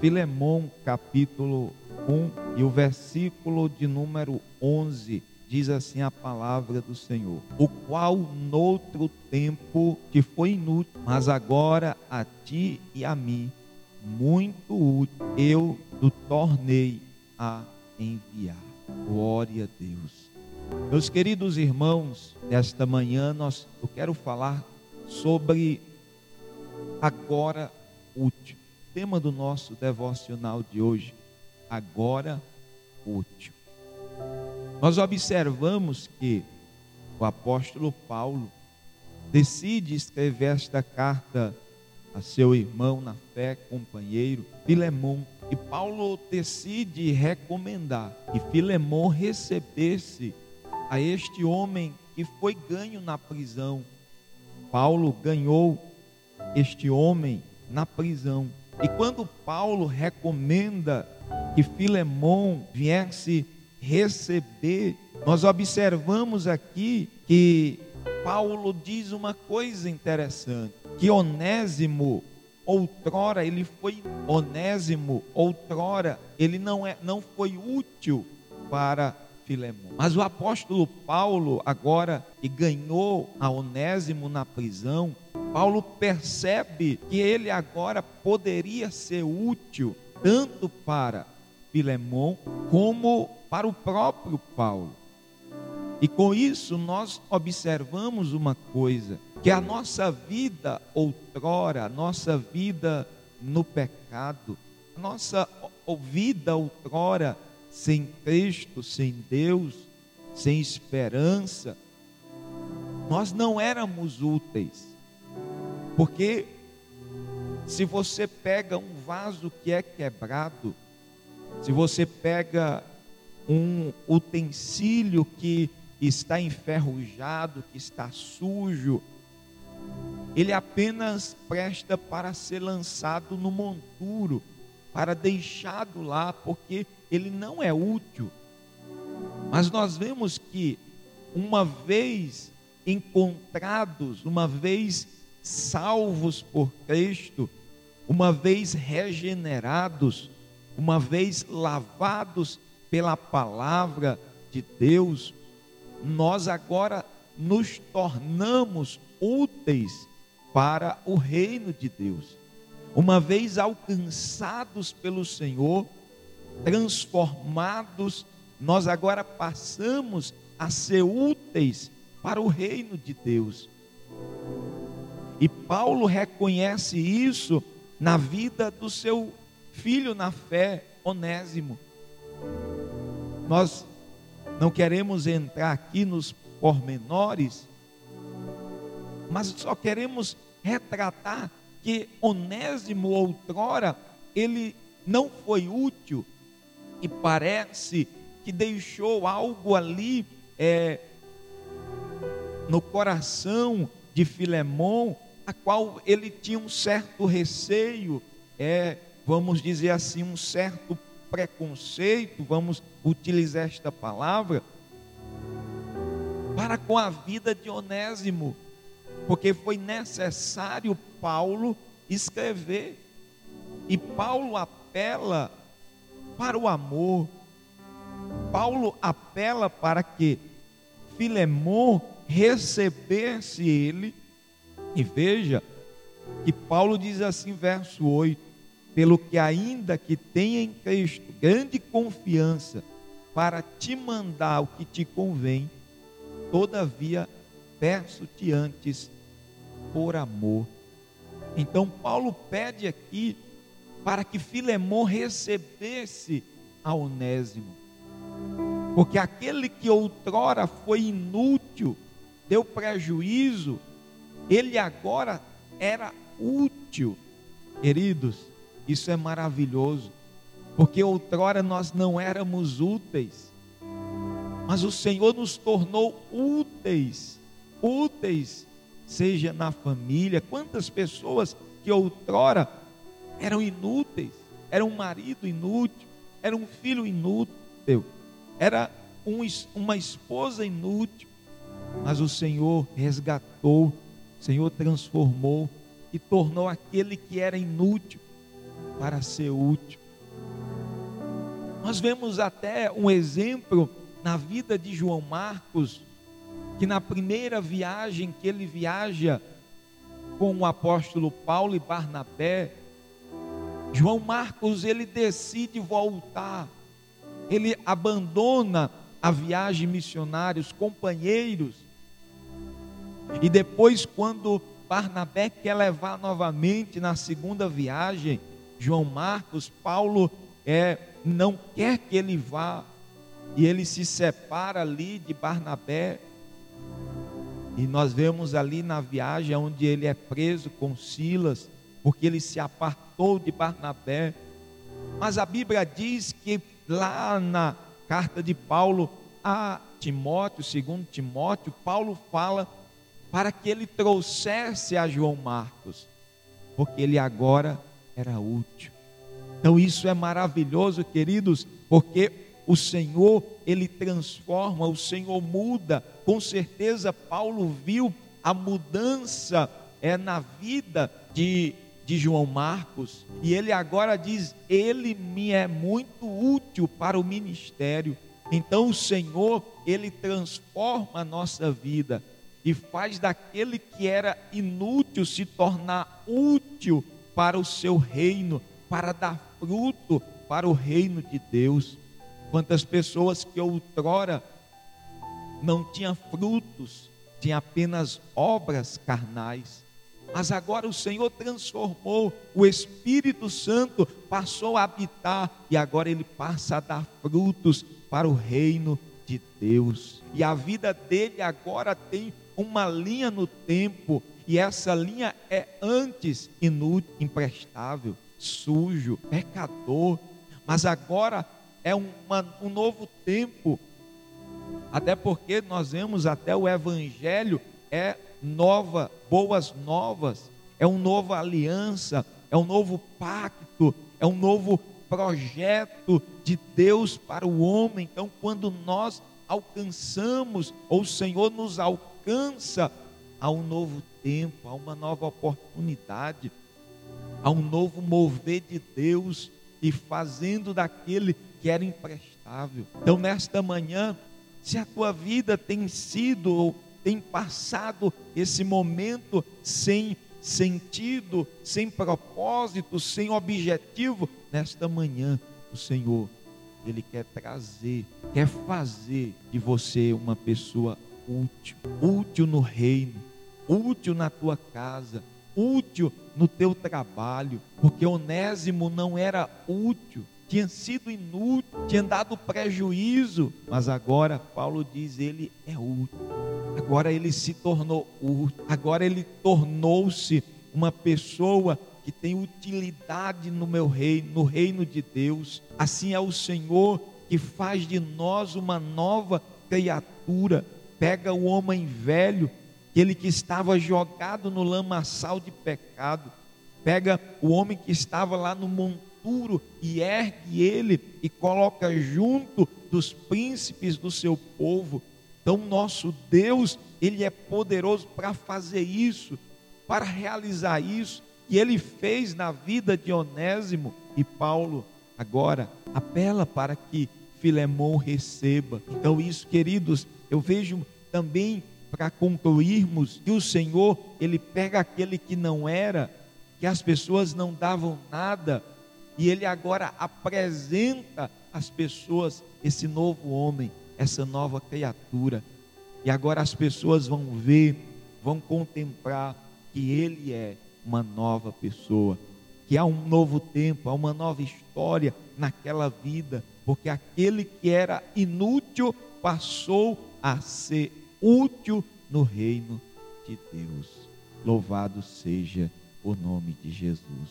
Filemão, capítulo 1 e o versículo de número 11 diz assim a palavra do Senhor: O qual noutro tempo te foi inútil, mas agora a ti e a mim muito útil, eu do tornei a enviar. Glória a Deus. Meus queridos irmãos, nesta manhã nós eu quero falar sobre agora útil. Tema do nosso devocional de hoje, agora útil. Nós observamos que o apóstolo Paulo decide escrever esta carta a seu irmão na fé, companheiro, Filemão. E Paulo decide recomendar que Filemão recebesse a este homem que foi ganho na prisão. Paulo ganhou este homem na prisão. E quando Paulo recomenda que Filemão viesse receber. Nós observamos aqui que Paulo diz uma coisa interessante, que Onésimo outrora ele foi onésimo, outrora ele não é não foi útil para Filemão. Mas o apóstolo Paulo agora que ganhou a Onésimo na prisão, Paulo percebe que ele agora poderia ser útil tanto para Filemão como para o próprio Paulo. E com isso nós observamos uma coisa, que a nossa vida outrora, a nossa vida no pecado, a nossa vida outrora sem Cristo, sem Deus, sem esperança, nós não éramos úteis. Porque se você pega um vaso que é quebrado, se você pega um utensílio que está enferrujado, que está sujo, ele apenas presta para ser lançado no monturo, para deixado lá, porque ele não é útil. Mas nós vemos que, uma vez encontrados, uma vez salvos por Cristo, uma vez regenerados, uma vez lavados pela palavra de Deus, nós agora nos tornamos úteis para o reino de Deus. Uma vez alcançados pelo Senhor, transformados, nós agora passamos a ser úteis para o reino de Deus. E Paulo reconhece isso na vida do seu filho na fé, Onésimo. Nós não queremos entrar aqui nos pormenores, mas só queremos retratar que Onésimo outrora ele não foi útil e parece que deixou algo ali é, no coração de Filemão, a qual ele tinha um certo receio, é, vamos dizer assim, um certo preconceito, vamos utilizar esta palavra, para com a vida de Onésimo, porque foi necessário Paulo escrever, e Paulo apela para o amor, Paulo apela para que Filemão recebesse ele, e veja que Paulo diz assim, verso 8: pelo que ainda que tenha em Cristo grande confiança para te mandar o que te convém, todavia peço-te antes por amor. Então Paulo pede aqui para que Filemão recebesse a Onésimo. Porque aquele que outrora foi inútil, deu prejuízo, ele agora era útil. Queridos, isso é maravilhoso, porque outrora nós não éramos úteis, mas o Senhor nos tornou úteis, úteis, seja na família. Quantas pessoas que outrora eram inúteis, era um marido inútil, era um filho inútil, era um, uma esposa inútil, mas o Senhor resgatou, o Senhor transformou e tornou aquele que era inútil para ser útil. Nós vemos até um exemplo na vida de João Marcos, que na primeira viagem que ele viaja com o apóstolo Paulo e Barnabé, João Marcos ele decide voltar, ele abandona a viagem missionária, os companheiros, e depois, quando Barnabé quer levar novamente na segunda viagem, João Marcos, Paulo é, não quer que ele vá, e ele se separa ali de Barnabé. E nós vemos ali na viagem onde ele é preso com Silas, porque ele se apartou de Barnabé. Mas a Bíblia diz que lá na carta de Paulo a Timóteo, segundo Timóteo, Paulo fala para que ele trouxesse a João Marcos, porque ele agora era útil. Então isso é maravilhoso, queridos, porque o Senhor, ele transforma, o Senhor muda. Com certeza Paulo viu a mudança é na vida de de João Marcos, e ele agora diz: Ele me é muito útil para o ministério. Então o Senhor, ele transforma a nossa vida e faz daquele que era inútil se tornar útil para o seu reino, para dar fruto para o reino de Deus. Quantas pessoas que outrora não tinham frutos, tinham apenas obras carnais. Mas agora o Senhor transformou, o Espírito Santo passou a habitar e agora ele passa a dar frutos para o reino de Deus. E a vida dele agora tem uma linha no tempo, e essa linha é antes inútil, imprestável, sujo, pecador, mas agora é uma, um novo tempo. Até porque nós vemos até o evangelho é nova, boas novas, é uma nova aliança, é um novo pacto, é um novo projeto de Deus para o homem. Então, quando nós alcançamos, ou o Senhor nos alcança, há um novo tempo, há uma nova oportunidade, há um novo mover de Deus e fazendo daquele que era imprestável. Então, nesta manhã, se a tua vida tem sido ou tem passado esse momento sem sentido, sem propósito, sem objetivo, nesta manhã, o Senhor ele quer trazer, quer fazer de você uma pessoa útil, útil no reino, útil na tua casa, útil no teu trabalho, porque Onésimo não era útil, tinha sido inútil, tinha dado prejuízo, mas agora Paulo diz ele é útil. Agora ele se tornou útil, agora ele tornou-se uma pessoa que tem utilidade no meu reino, no reino de Deus. Assim é o Senhor que faz de nós uma nova criatura. Pega o homem velho, aquele que estava jogado no lamaçal de pecado. Pega o homem que estava lá no monturo e ergue ele e coloca junto dos príncipes do seu povo. Então, nosso Deus, ele é poderoso para fazer isso, para realizar isso que ele fez na vida de Onésimo e Paulo, agora apela para que Filemão receba. Então, isso, queridos, eu vejo também para concluirmos que o Senhor, ele pega aquele que não era, que as pessoas não davam nada, e ele agora apresenta às pessoas esse novo homem, essa nova criatura. E agora as pessoas vão ver, vão contemplar que ele é uma nova pessoa, que há um novo tempo, há uma nova história naquela vida, porque aquele que era inútil passou a ser útil no reino de Deus. Louvado seja o nome de Jesus.